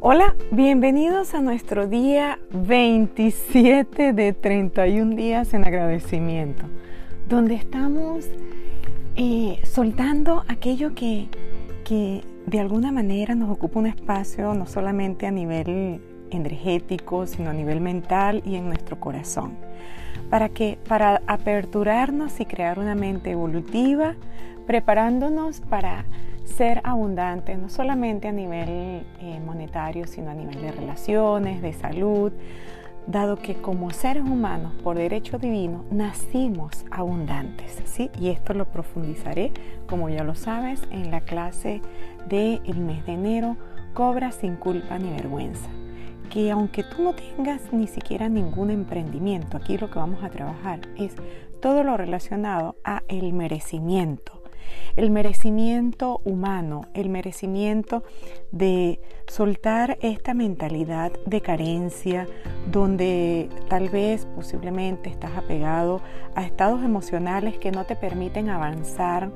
Hola, bienvenidos a nuestro día 27 de 31 días en agradecimiento, donde estamos eh, soltando aquello que, que de alguna manera nos ocupa un espacio no solamente a nivel energético, sino a nivel mental y en nuestro corazón. Para que para aperturarnos y crear una mente evolutiva, preparándonos para ser abundante, no solamente a nivel eh, monetario, sino a nivel de relaciones, de salud, dado que como seres humanos, por derecho divino, nacimos abundantes, ¿sí? Y esto lo profundizaré, como ya lo sabes, en la clase del mes de enero, Cobra sin culpa ni vergüenza. Que aunque tú no tengas ni siquiera ningún emprendimiento, aquí lo que vamos a trabajar es todo lo relacionado a el merecimiento el merecimiento humano, el merecimiento de soltar esta mentalidad de carencia, donde tal vez posiblemente estás apegado a estados emocionales que no te permiten avanzar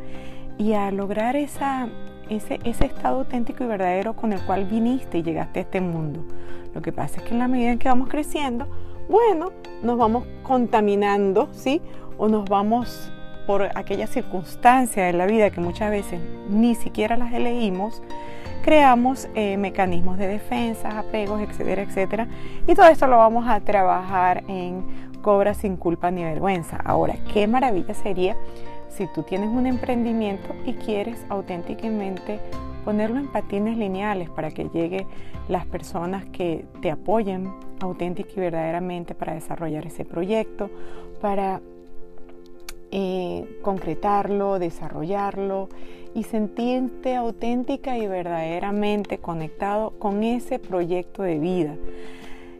y a lograr esa, ese, ese estado auténtico y verdadero con el cual viniste y llegaste a este mundo. Lo que pasa es que en la medida en que vamos creciendo, bueno, nos vamos contaminando, ¿sí? O nos vamos por aquellas circunstancias de la vida que muchas veces ni siquiera las elegimos, creamos eh, mecanismos de defensa, apegos, etcétera, etcétera. Y todo esto lo vamos a trabajar en Cobra sin culpa ni vergüenza. Ahora, qué maravilla sería si tú tienes un emprendimiento y quieres auténticamente ponerlo en patines lineales para que lleguen las personas que te apoyen auténtica y verdaderamente para desarrollar ese proyecto, para eh, concretarlo, desarrollarlo y sentirte auténtica y verdaderamente conectado con ese proyecto de vida,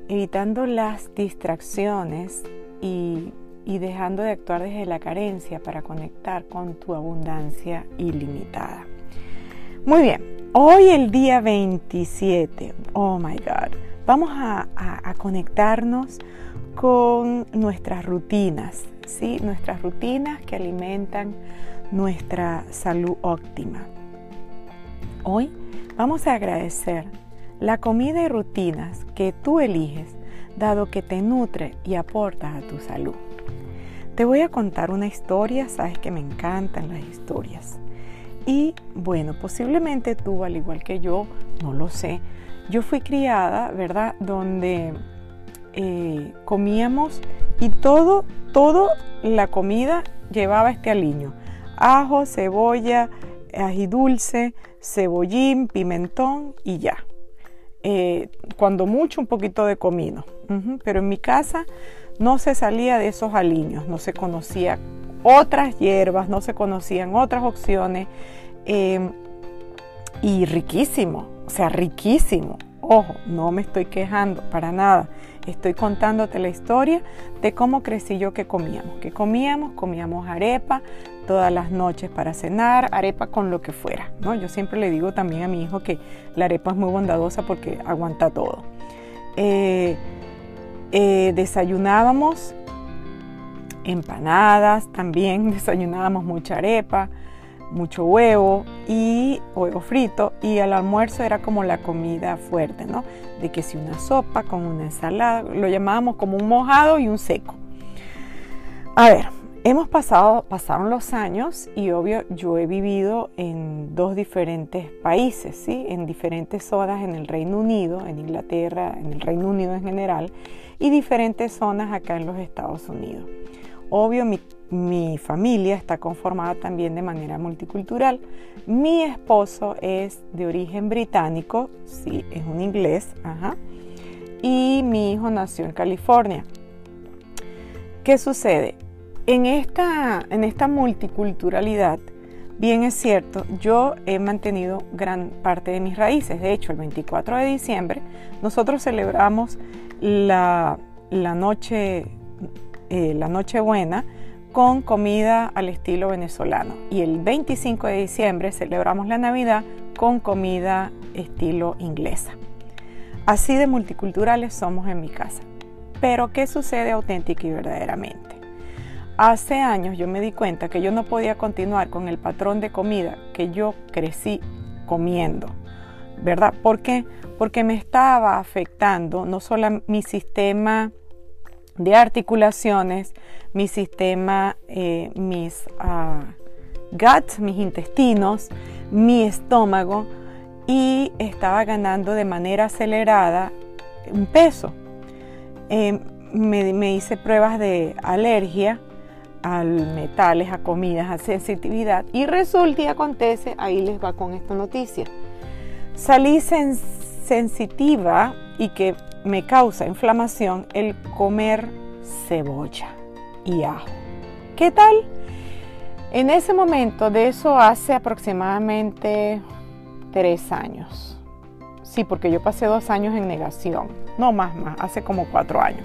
evitando las distracciones y, dejando de actuar desde la carencia para conectar con tu abundancia ilimitada. Muy bien, hoy el día 27, oh my God, vamos a conectarnos con nuestras rutinas, nuestras rutinas que alimentan nuestra salud óptima. Hoy vamos a agradecer la comida y rutinas que tú eliges, dado que te nutre y aporta a tu salud. Te voy a contar una historia, sabes que me encantan las historias. Y bueno, posiblemente tú, al igual que yo, no lo sé, yo fui criada, ¿verdad? Donde eh, comíamos y todo, todo la comida llevaba este aliño. Ajo, cebolla, ají dulce, cebollín, pimentón y ya. Eh, cuando mucho un poquito de comino. Pero en mi casa no se salía de esos aliños, no se conocía otras hierbas, no se conocían otras opciones. Em, y riquísimo, o sea, riquísimo. Ojo, no me estoy quejando para nada. Estoy contándote la historia de cómo crecí yo que comíamos. Que comíamos, comíamos arepa todas las noches para cenar, arepa con lo que fuera. ¿no? Yo siempre le digo también a mi hijo que la arepa es muy bondadosa porque aguanta todo. Eh, eh, desayunábamos empanadas también, desayunábamos mucha arepa, mucho huevo y huevo frito y al almuerzo era como la comida fuerte, ¿no? De que si una sopa con una ensalada, lo llamábamos como un mojado y un seco. A ver, hemos pasado, pasaron los años y obvio yo he vivido en dos diferentes países, ¿sí? En diferentes zonas en el Reino Unido, en Inglaterra, en el Reino Unido en general y diferentes zonas acá en los Estados Unidos. Obvio, mi, familia está conformada también de manera multicultural. Mi esposo es de origen británico, sí, es un inglés, ajá, y mi hijo nació en California. ¿Qué sucede? En esta, en esta multiculturalidad, bien es cierto, yo he mantenido gran parte de mis raíces. De hecho, el 24 de diciembre nosotros celebramos la, la noche eh, la Nochebuena con comida al estilo venezolano. Y el 25 de diciembre celebramos la Navidad con comida estilo inglesa. Así de multiculturales somos en mi casa. Pero ¿qué sucede auténtica y verdaderamente? Hace años yo me di cuenta que yo no podía continuar con el patrón de comida que yo crecí comiendo. ¿verdad? ¿Por qué? Porque me estaba afectando no solo mi sistema de articulaciones, mi sistema, eh, mis uh, gut, mis intestinos, mi estómago, y estaba ganando de manera acelerada un peso. Eh, me, hice pruebas de alergia a metales, a comidas, a sensitividad y resulta y acontece, ahí les va con esta noticia. Salí sensitiva y que me causa inflamación el comer cebolla y ajo. ¿Qué tal? En ese momento, de eso hace aproximadamente tres años. Sí, porque yo pasé dos años en negación. No más, más, hace como cuatro años.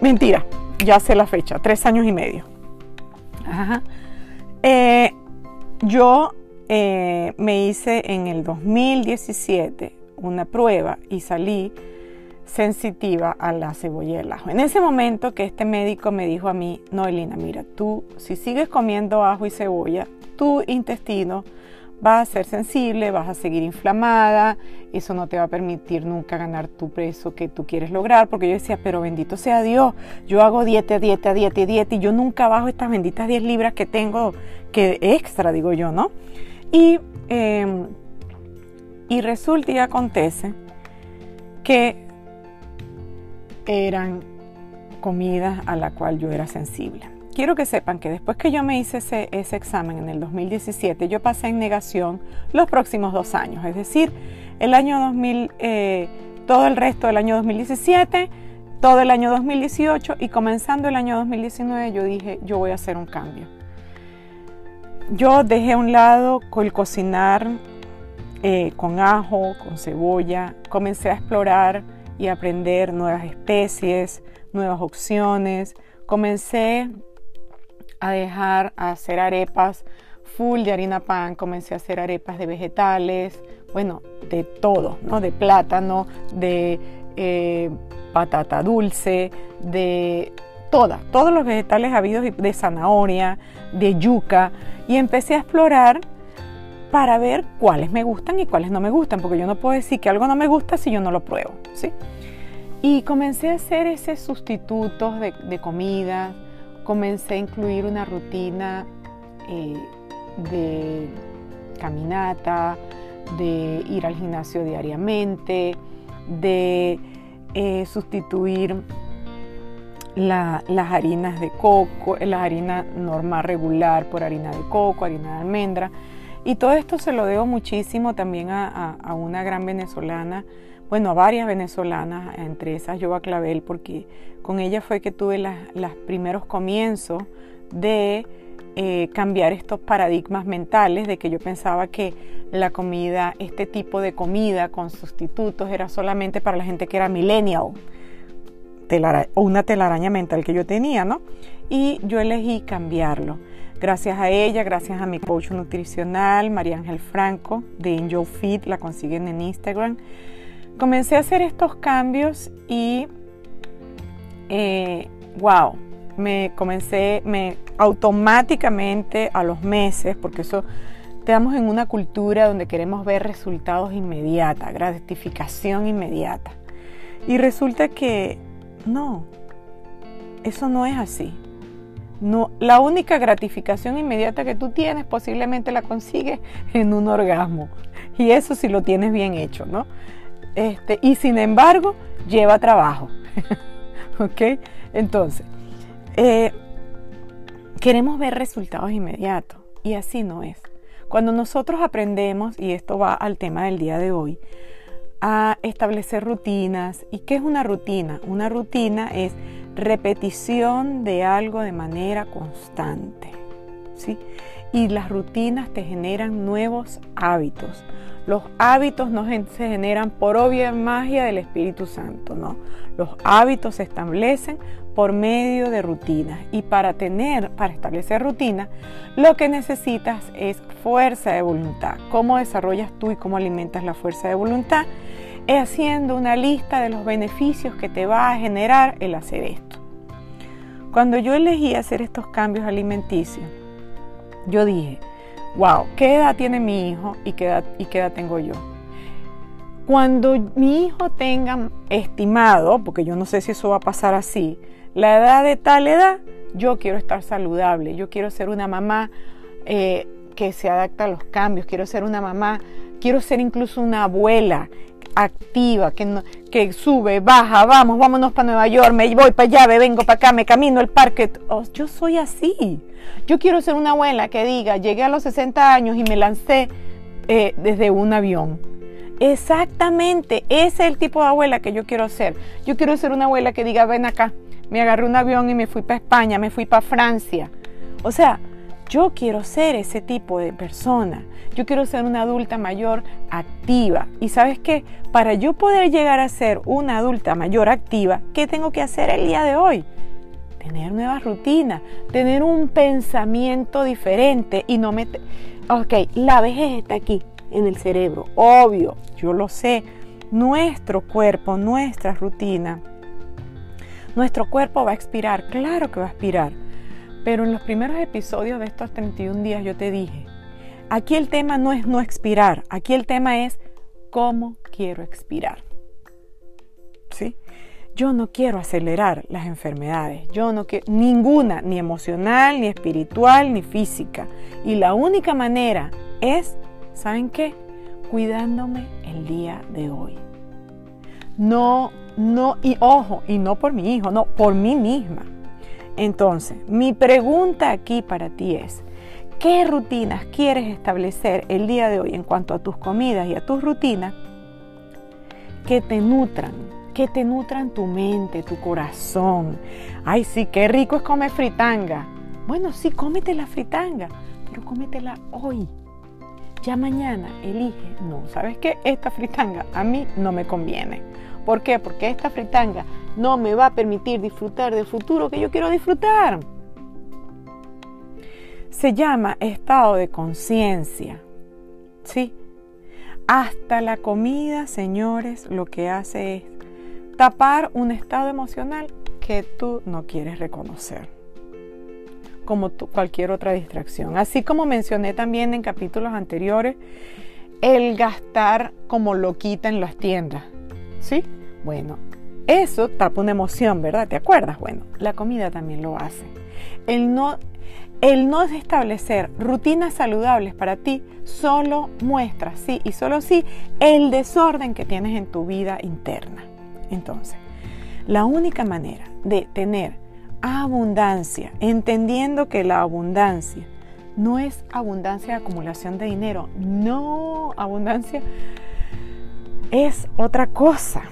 Mentira, ya sé la fecha, tres años y medio. Eh, yo eh, me hice en el 2017 una prueba y salí sensitiva a la cebolla y el ajo. En ese momento que este médico me dijo a mí, no, Elina, mira, tú si sigues comiendo ajo y cebolla, tu intestino va a ser sensible, vas a seguir inflamada, eso no te va a permitir nunca ganar tu peso que tú quieres lograr, porque yo decía, pero bendito sea Dios, yo hago dieta, dieta, dieta, dieta, y yo nunca bajo estas benditas 10 libras que tengo, que extra, digo yo, ¿no? Y, em, y resulta y acontece que eran comidas a la cual yo era sensible. Quiero que sepan que después que yo me hice ese, examen en el 2017, yo pasé en negación los próximos dos años, es decir, el año 2000, eh, todo el resto del año 2017, todo el año 2018 y comenzando el año 2019 yo dije, yo voy a hacer un cambio. Yo dejé a un lado el cocinar eh, con ajo, con cebolla, comencé a explorar y aprender nuevas especies, nuevas opciones. Comencé a dejar a hacer arepas full de harina pan, comencé a hacer arepas de vegetales, bueno, de todo, ¿no? De plátano, de eh, patata dulce, de todas, todos los vegetales habidos de zanahoria, de yuca, y empecé a explorar para ver cuáles me gustan y cuáles no me gustan, porque yo no puedo decir que algo no me gusta si yo no lo pruebo, ¿sí? Y comencé a hacer ese sustitutos de, de comida, comencé a incluir una rutina eh, de caminata, de ir al gimnasio diariamente, de eh, sustituir las harinas de coco, la harina normal regular por harina de coco, harina de almendra. Y todo esto se lo debo muchísimo también a, una gran venezolana, bueno, a varias venezolanas, entre esas Yoba Clavel, porque con ella fue que tuve los primeros comienzos de eh, cambiar estos paradigmas mentales de que yo pensaba que la comida, este tipo de comida con sustitutos era solamente para la gente que era millennial o una telaraña mental que yo tenía, ¿no? Y yo elegí cambiarlo. Gracias a ella, gracias a mi coach nutricional, María Ángel Franco, de Angel Feed, la consiguen en Instagram. Comencé a hacer estos cambios y, eh, wow, me comencé, me automáticamente a los meses, porque eso estamos en una cultura donde queremos ver resultados inmediatos, gratificación inmediata. Y resulta que no, eso no es así. No, la única gratificación inmediata que tú tienes posiblemente la consigues en un orgasmo. Y eso si lo tienes bien hecho, ¿no? Este, y sin embargo, lleva trabajo. ¿Ok? Entonces, eh, queremos ver resultados inmediatos y así no es. Cuando nosotros aprendemos, y esto va al tema del día de hoy, a establecer rutinas. ¿Y qué es una rutina? Una rutina es repetición de algo de manera constante. ¿sí? Y las rutinas te generan nuevos hábitos. Los hábitos no se generan por obvia magia del Espíritu Santo, no. Los hábitos se establecen por medio de rutinas. Y para tener, para establecer rutinas, lo que necesitas es fuerza de voluntad. ¿Cómo desarrollas tú y cómo alimentas la fuerza de voluntad? Es haciendo una lista de los beneficios que te va a generar el hacer esto. Cuando yo elegí hacer estos cambios alimenticios, yo dije, wow, ¿qué edad tiene mi hijo y qué edad, y qué edad tengo yo? Cuando mi hijo tenga estimado, porque yo no sé si eso va a pasar así, la edad de tal edad, yo quiero estar saludable, yo quiero ser una mamá eh, que se adapta a los cambios, quiero ser una mamá, quiero ser incluso una abuela activa, que, que sube, baja, vamos, vámonos para Nueva York, me voy para allá, me vengo para acá, me camino el parque. Oh, yo soy así. Yo quiero ser una abuela que diga, llegué a los 60 años y me lancé eh, desde un avión. Exactamente, ese es el tipo de abuela que yo quiero ser. Yo quiero ser una abuela que diga, ven acá, me agarré un avión y me fui para España, me fui para Francia. O sea, yo quiero ser ese tipo de persona. Yo quiero ser una adulta mayor activa. Y sabes qué? Para yo poder llegar a ser una adulta mayor activa, ¿qué tengo que hacer el día de hoy? Tener nuevas rutinas, tener un pensamiento diferente y no me... Ok, la vejez está aquí, en el cerebro, obvio, yo lo sé. Nuestro cuerpo, nuestra rutina, nuestro cuerpo va a expirar, claro que va a expirar pero en los primeros episodios de estos 31 días yo te dije, aquí el tema no es no expirar, aquí el tema es cómo quiero expirar. ¿Sí? Yo no quiero acelerar las enfermedades, yo no quiero ninguna, ni emocional, ni espiritual, ni física. Y la única manera es, ¿saben qué? Cuidándome el día de hoy. No, no, y ojo, y no por mi hijo, no, por mí misma. Entonces, mi pregunta aquí para ti es, ¿qué rutinas quieres establecer el día de hoy en cuanto a tus comidas y a tus rutinas que te nutran, que te nutran tu mente, tu corazón? Ay, sí, qué rico es comer fritanga. Bueno, sí, cómete la fritanga, pero cómetela hoy. Ya mañana elige, no, ¿sabes qué? Esta fritanga a mí no me conviene. ¿Por qué? Porque esta fritanga no me va a permitir disfrutar del futuro que yo quiero disfrutar. Se llama estado de conciencia. ¿Sí? Hasta la comida, señores, lo que hace es tapar un estado emocional que tú no quieres reconocer, como cualquier otra distracción. Así como mencioné también en capítulos anteriores, el gastar como lo quita en las tiendas. ¿Sí? Bueno, eso tapa una emoción, ¿verdad? ¿Te acuerdas? Bueno, la comida también lo hace. El no, el no establecer rutinas saludables para ti solo muestra, sí y solo sí, el desorden que tienes en tu vida interna. Entonces, la única manera de tener abundancia, entendiendo que la abundancia no es abundancia de acumulación de dinero, no, abundancia es otra cosa.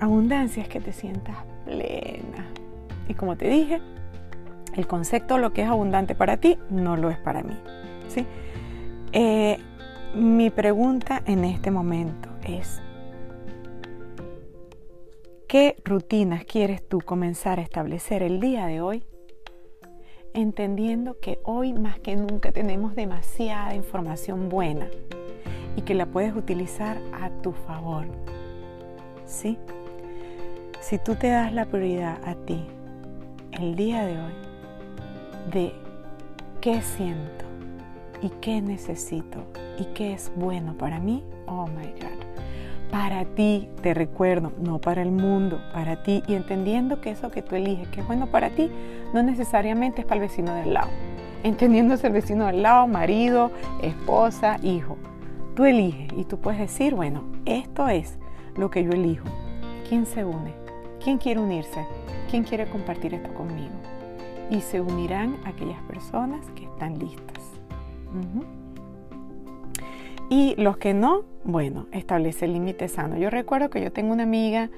Abundancia es que te sientas plena. Y como te dije, el concepto lo que es abundante para ti no lo es para mí. ¿sí? Eh, mi pregunta en este momento es, ¿qué rutinas quieres tú comenzar a establecer el día de hoy? Entendiendo que hoy más que nunca tenemos demasiada información buena y que la puedes utilizar a tu favor. ¿Sí? Si tú te das la prioridad a ti el día de hoy de qué siento y qué necesito y qué es bueno para mí, oh my God. Para ti, te recuerdo, no para el mundo, para ti y entendiendo que eso que tú eliges, que es bueno para ti, no necesariamente es para el vecino del lado. Entendiendo es el vecino del lado, marido, esposa, hijo. Tú eliges y tú puedes decir, bueno, esto es lo que yo elijo. ¿Quién se une? ¿Quién quiere unirse? ¿Quién quiere compartir esto conmigo? Y se unirán aquellas personas que están listas. Y los que no, bueno, establece límites sanos. Yo recuerdo que yo tengo una amiga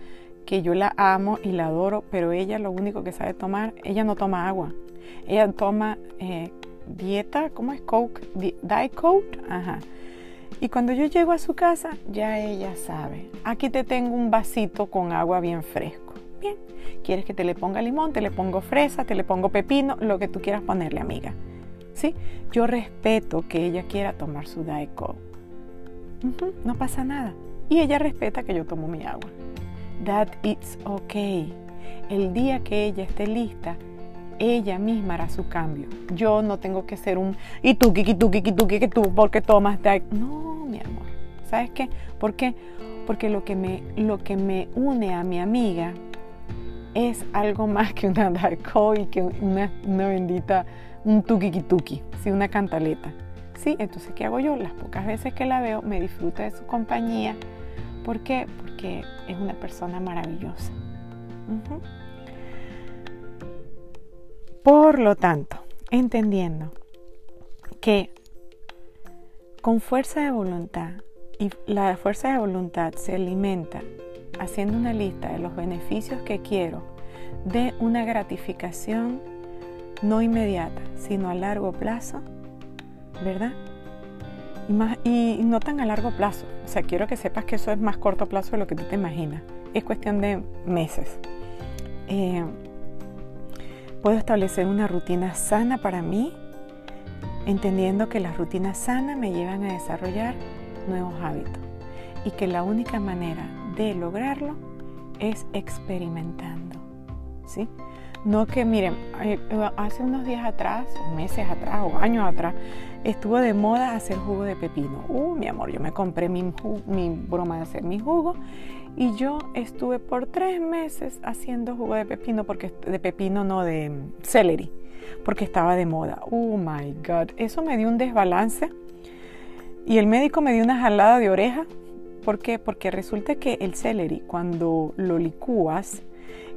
que yo la amo y la adoro, pero ella lo único que sabe tomar, ella no toma agua. Ella toma eh, dieta, ¿cómo es? Coke, Diet Coke, ajá. Y cuando yo llego a su casa, ya ella sabe. Aquí te tengo un vasito con agua bien fresco. ¿Quieres que te le ponga limón? Te le pongo fresa, te le pongo pepino, lo que tú quieras ponerle, amiga. ¿Sí? Yo respeto que ella quiera tomar su Diet no pasa nada. Y ella respeta que yo tomo mi agua. That it's okay. El día que ella esté lista, ella misma hará su cambio. Yo no tengo que ser un y tú, y tú, que tú, porque tomas de No, mi amor. ¿Sabes qué? ¿Por qué? Porque lo que me, lo que me une a mi amiga es algo más que una darko y que una, una bendita, un tuki tuki, ¿sí? una cantaleta. ¿Sí? Entonces, ¿qué hago yo? Las pocas veces que la veo, me disfruto de su compañía. ¿Por qué? Porque es una persona maravillosa. Por lo tanto, entendiendo que con fuerza de voluntad, y la fuerza de voluntad se alimenta haciendo una lista de los beneficios que quiero de una gratificación no inmediata, sino a largo plazo, ¿verdad? Y, más, y no tan a largo plazo. O sea, quiero que sepas que eso es más corto plazo de lo que tú te imaginas. Es cuestión de meses. Eh, puedo establecer una rutina sana para mí, entendiendo que las rutinas sanas me llevan a desarrollar nuevos hábitos y que la única manera de lograrlo es experimentando. ¿sí? No que, miren, eh, hace unos días atrás, meses atrás, o años atrás, estuvo de moda hacer jugo de pepino. Uh, mi amor, yo me compré mi, mi broma de hacer mi jugo y yo estuve por tres meses haciendo jugo de pepino, porque de pepino no de celery, porque estaba de moda. Oh my God, eso me dio un desbalance y el médico me dio una jalada de oreja. ¿Por qué? Porque resulta que el celery, cuando lo licúas,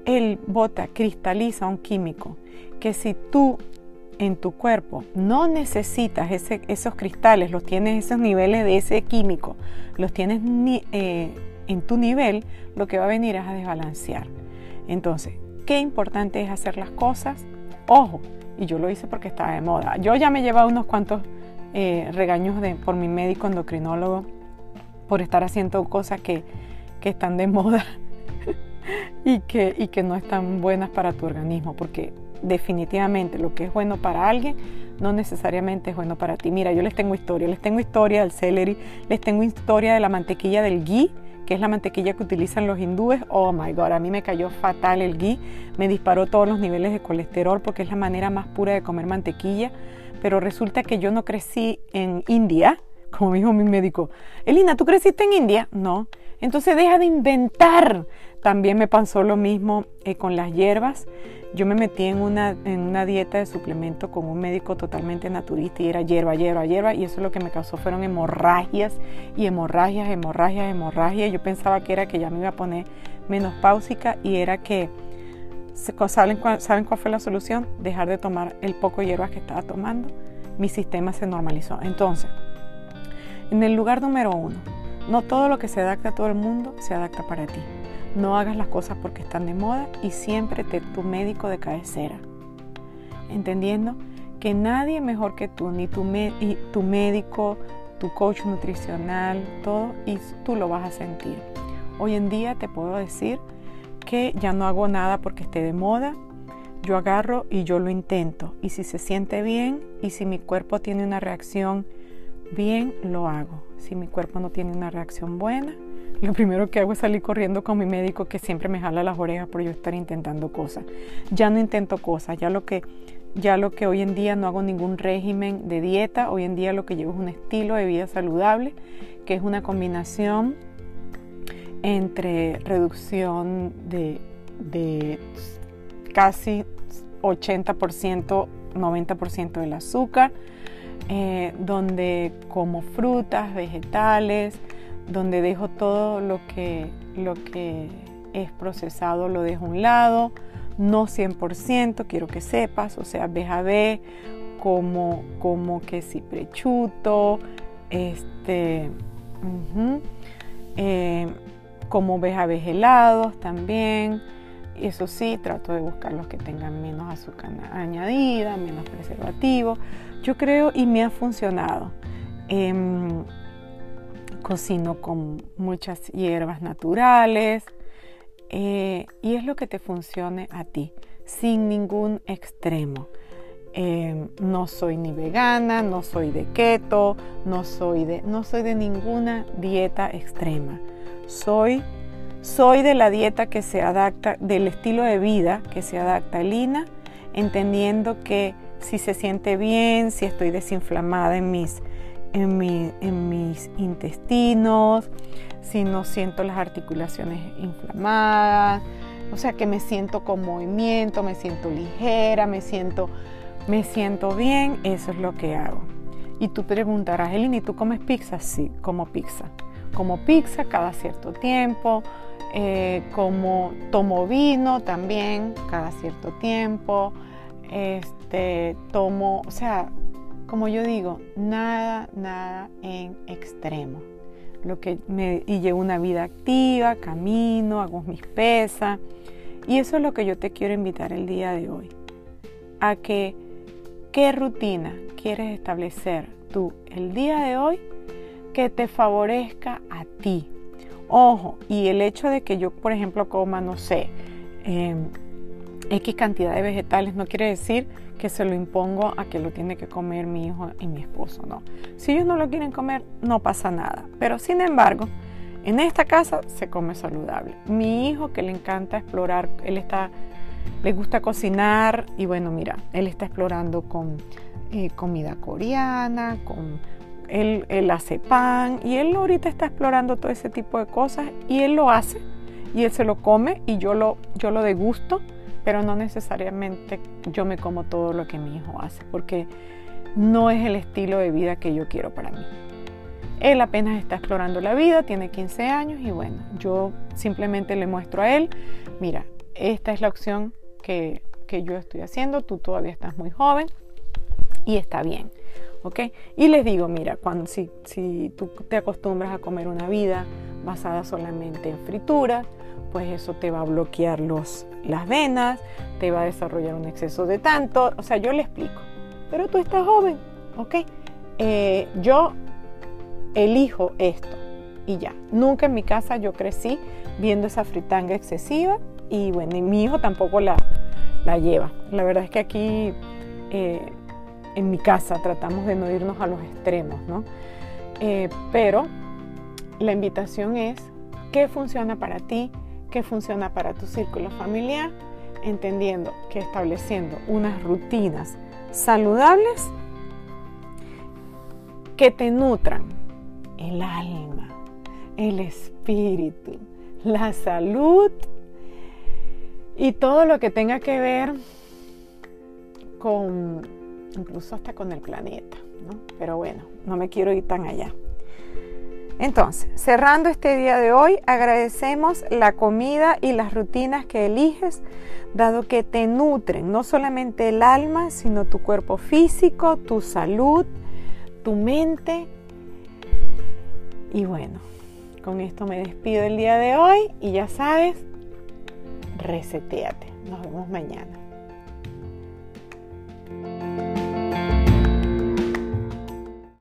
él bota, cristaliza un químico que si tú en tu cuerpo no necesitas esos cristales, los tienes esos niveles de ese químico, los tienes eh, en tu nivel, lo que va a venir es a desbalancear. Entonces, qué importante es hacer las cosas. Ojo, y yo lo hice porque estaba de moda. Yo ya me llevaba unos cuantos eh, regaños de, por mi médico endocrinólogo por estar haciendo cosas que, que están de moda y, que, y que no están buenas para tu organismo, porque definitivamente lo que es bueno para alguien no necesariamente es bueno para ti. Mira, yo les tengo historia, les tengo historia del celery, les tengo historia de la mantequilla del ghee, que es la mantequilla que utilizan los hindúes. Oh my god, a mí me cayó fatal el ghee, me disparó todos los niveles de colesterol porque es la manera más pura de comer mantequilla pero resulta que yo no crecí en India, como dijo mi médico. Elina, ¿tú creciste en India? No. Entonces deja de inventar. También me pasó lo mismo eh, con las hierbas. Yo me metí en una, en una dieta de suplemento con un médico totalmente naturista y era hierba, hierba, hierba. Y eso lo que me causó fueron hemorragias y hemorragias, hemorragias, hemorragias. Yo pensaba que era que ya me iba a poner menopáusica y era que ¿Saben ¿Saben cuál fue la solución? Dejar de tomar el poco hierbas que estaba tomando. Mi sistema se normalizó. Entonces, en el lugar número uno, no todo lo que se adapta a todo el mundo se adapta para ti. No hagas las cosas porque están de moda y siempre te tu médico de cabecera. Entendiendo que nadie mejor que tú, ni tu, tu médico, tu coach nutricional, todo, y tú lo vas a sentir. Hoy en día te puedo decir que ya no hago nada porque esté de moda, yo agarro y yo lo intento. Y si se siente bien y si mi cuerpo tiene una reacción bien, lo hago. Si mi cuerpo no tiene una reacción buena, lo primero que hago es salir corriendo con mi médico que siempre me jala las orejas por yo estar intentando cosas. Ya no intento cosas, ya lo que ya lo que hoy en día no hago ningún régimen de dieta, hoy en día lo que llevo es un estilo de vida saludable, que es una combinación entre reducción de, casi 80%, 90% del azúcar, eh, donde como frutas, vegetales, donde dejo todo lo que, lo que es procesado, lo dejo a un lado, no 100%, quiero que sepas, o sea, BJB, como, como que si prechuto, este, como BHB helados también. Eso sí, trato de buscar los que tengan menos azúcar añadida, menos preservativo. Yo creo y me ha funcionado. Em, cocino con muchas hierbas naturales eh, y es lo que te funcione a ti, sin ningún extremo. Em, no soy ni vegana, no soy de keto, no soy de, no soy de ninguna dieta extrema. Soy, soy de la dieta que se adapta, del estilo de vida que se adapta a Lina entendiendo que si se siente bien, si estoy desinflamada en mis, en, en mis intestinos, si no siento las articulaciones inflamadas, o sea que me siento con movimiento, me siento ligera, me siento, me siento bien, eso es lo que hago. Y tú preguntarás, Elini, ¿tú comes pizza? Sí, como pizza. Como pizza cada cierto tiempo, eh, como tomo vino también cada cierto tiempo, este, tomo, o sea, como yo digo, nada, nada en extremo. Lo que me, y llevo una vida activa, camino, hago mis pesas. Y eso es lo que yo te quiero invitar el día de hoy. A que, ¿qué rutina quieres establecer tú el día de hoy que te favorezca a ti? Ojo, y el hecho de que yo, por ejemplo, coma, no sé, em, X cantidad de vegetales no quiere decir que se lo impongo a que lo tiene que comer mi hijo y mi esposo, no. Si ellos no lo quieren comer, no pasa nada. Pero sin embargo, en esta casa se come saludable. Mi hijo que le encanta explorar, él está, le gusta cocinar y bueno, mira, él está explorando con eh, comida coreana, con él, él hace pan y él ahorita está explorando todo ese tipo de cosas y él lo hace y él se lo come y yo lo, yo lo degusto pero no necesariamente yo me como todo lo que mi hijo hace, porque no es el estilo de vida que yo quiero para mí. Él apenas está explorando la vida, tiene 15 años y bueno, yo simplemente le muestro a él, mira, esta es la opción que, yo estoy haciendo, tú todavía estás muy joven y está bien. Y les digo, mira, cuando, si, si tú te acostumbras a comer una vida basada solamente en fritura, pues eso te va a bloquear los, las venas, te va a desarrollar un exceso de tanto, o sea, yo le explico, pero tú estás joven, ¿ok? Eh, yo elijo esto y ya. Nunca en mi casa yo crecí viendo esa fritanga excesiva y bueno, y mi hijo tampoco la, la lleva. La verdad es que aquí eh, en mi casa tratamos de no irnos a los extremos, ¿no? Eh, pero la invitación es, ¿qué funciona para ti? ¿Qué funciona para tu círculo familiar? Entendiendo que estableciendo unas rutinas saludables que te nutran el alma, el espíritu, la salud y todo lo que tenga que ver con, incluso hasta con el planeta, ¿no? Pero bueno, no me quiero ir tan allá. Entonces, cerrando este día de hoy, agradecemos la comida y las rutinas que eliges, dado que te nutren no solamente el alma, sino tu cuerpo físico, tu salud, tu mente. Y bueno, con esto me despido el día de hoy y ya sabes, reseteate. Nos vemos mañana.